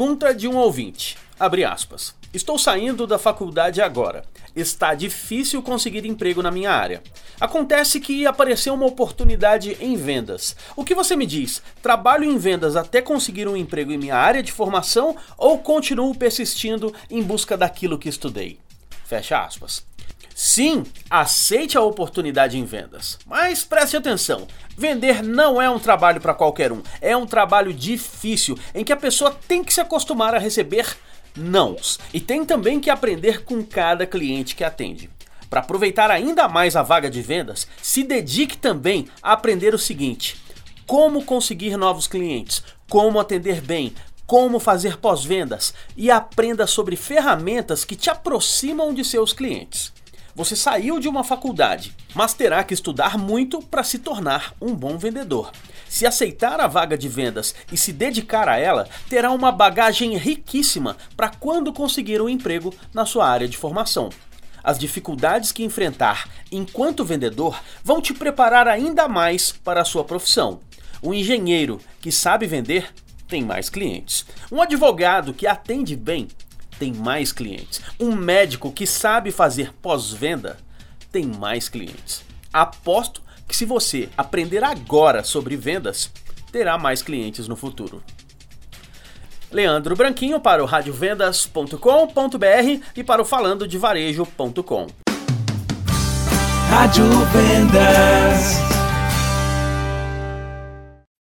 Pergunta de um ouvinte. Abre aspas. Estou saindo da faculdade agora. Está difícil conseguir emprego na minha área. Acontece que apareceu uma oportunidade em vendas. O que você me diz? Trabalho em vendas até conseguir um emprego em minha área de formação ou continuo persistindo em busca daquilo que estudei? Fecha aspas. Sim, aceite a oportunidade em vendas. Mas preste atenção: vender não é um trabalho para qualquer um. É um trabalho difícil em que a pessoa tem que se acostumar a receber nãos e tem também que aprender com cada cliente que atende. Para aproveitar ainda mais a vaga de vendas, se dedique também a aprender o seguinte: como conseguir novos clientes, como atender bem, como fazer pós-vendas e aprenda sobre ferramentas que te aproximam de seus clientes. Você saiu de uma faculdade, mas terá que estudar muito para se tornar um bom vendedor. Se aceitar a vaga de vendas e se dedicar a ela, terá uma bagagem riquíssima para quando conseguir um emprego na sua área de formação. As dificuldades que enfrentar enquanto vendedor vão te preparar ainda mais para a sua profissão. O engenheiro que sabe vender tem mais clientes. Um advogado que atende bem tem mais clientes. Um médico que sabe fazer pós-venda tem mais clientes. Aposto que se você aprender agora sobre vendas, terá mais clientes no futuro. Leandro Branquinho para o radiovendas.com.br e para o falandodevarejo.com. Rádio Vendas.